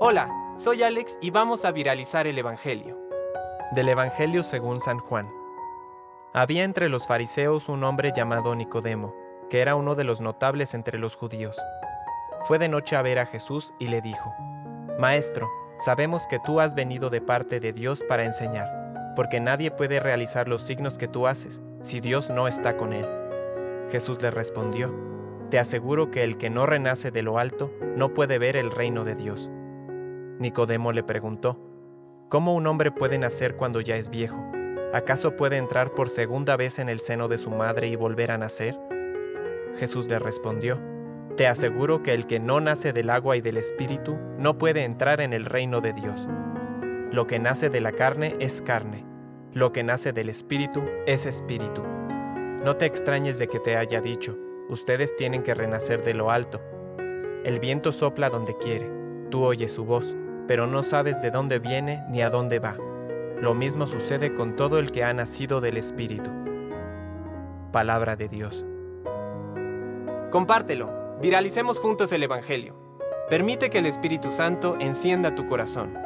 Hola, soy Alex y vamos a viralizar el Evangelio. Del Evangelio según San Juan. Había entre los fariseos un hombre llamado Nicodemo, que era uno de los notables entre los judíos. Fue de noche a ver a Jesús y le dijo, Maestro, sabemos que tú has venido de parte de Dios para enseñar, porque nadie puede realizar los signos que tú haces si Dios no está con él. Jesús le respondió, Te aseguro que el que no renace de lo alto no puede ver el reino de Dios. Nicodemo le preguntó, ¿Cómo un hombre puede nacer cuando ya es viejo? ¿Acaso puede entrar por segunda vez en el seno de su madre y volver a nacer? Jesús le respondió, Te aseguro que el que no nace del agua y del espíritu no puede entrar en el reino de Dios. Lo que nace de la carne es carne, lo que nace del espíritu es espíritu. No te extrañes de que te haya dicho, ustedes tienen que renacer de lo alto. El viento sopla donde quiere, tú oyes su voz pero no sabes de dónde viene ni a dónde va. Lo mismo sucede con todo el que ha nacido del Espíritu. Palabra de Dios. Compártelo, viralicemos juntos el Evangelio. Permite que el Espíritu Santo encienda tu corazón.